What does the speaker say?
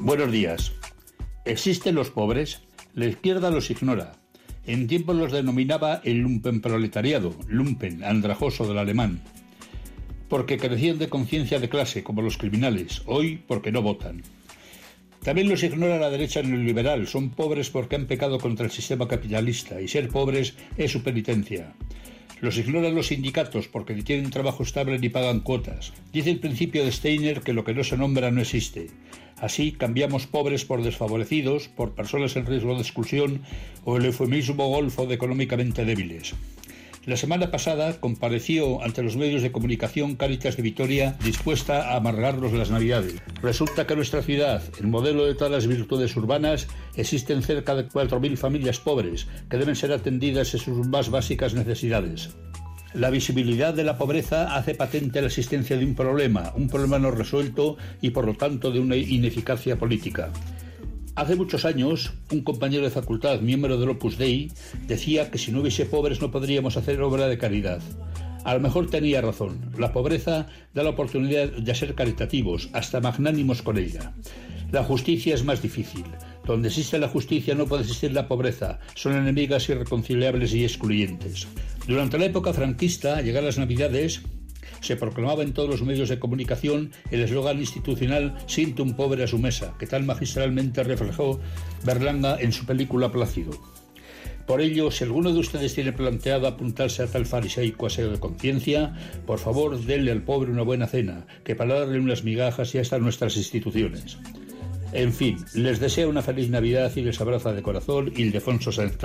Buenos días. ¿Existen los pobres? La izquierda los ignora. En tiempos los denominaba el lumpenproletariado, lumpen, andrajoso del alemán, porque carecían de conciencia de clase, como los criminales, hoy porque no votan. También los ignora la derecha neoliberal, son pobres porque han pecado contra el sistema capitalista, y ser pobres es su penitencia. Los ignoran los sindicatos porque ni tienen trabajo estable ni pagan cuotas. Dice el principio de Steiner que lo que no se nombra no existe. Así cambiamos pobres por desfavorecidos, por personas en riesgo de exclusión o el eufemismo golfo de económicamente débiles. La semana pasada compareció ante los medios de comunicación Cáritas de Vitoria dispuesta a amargarnos las Navidades. Resulta que en nuestra ciudad, el modelo de todas las virtudes urbanas, existen cerca de 4.000 familias pobres que deben ser atendidas en sus más básicas necesidades. La visibilidad de la pobreza hace patente la existencia de un problema, un problema no resuelto y por lo tanto de una ineficacia política. Hace muchos años, un compañero de facultad, miembro del Opus Dei, decía que si no hubiese pobres no podríamos hacer obra de caridad. A lo mejor tenía razón. La pobreza da la oportunidad de ser caritativos, hasta magnánimos con ella. La justicia es más difícil. Donde existe la justicia no puede existir la pobreza. Son enemigas irreconciliables y excluyentes. Durante la época franquista, llegar las Navidades, se proclamaba en todos los medios de comunicación el eslogan institucional Siente un pobre a su mesa, que tan magistralmente reflejó Berlanga en su película Plácido. Por ello, si alguno de ustedes tiene planteado apuntarse a tal fariseico aseo de conciencia, por favor denle al pobre una buena cena, que para darle unas migajas ya están nuestras instituciones. En fin, les deseo una feliz Navidad y les abraza de corazón Ildefonso Sáenz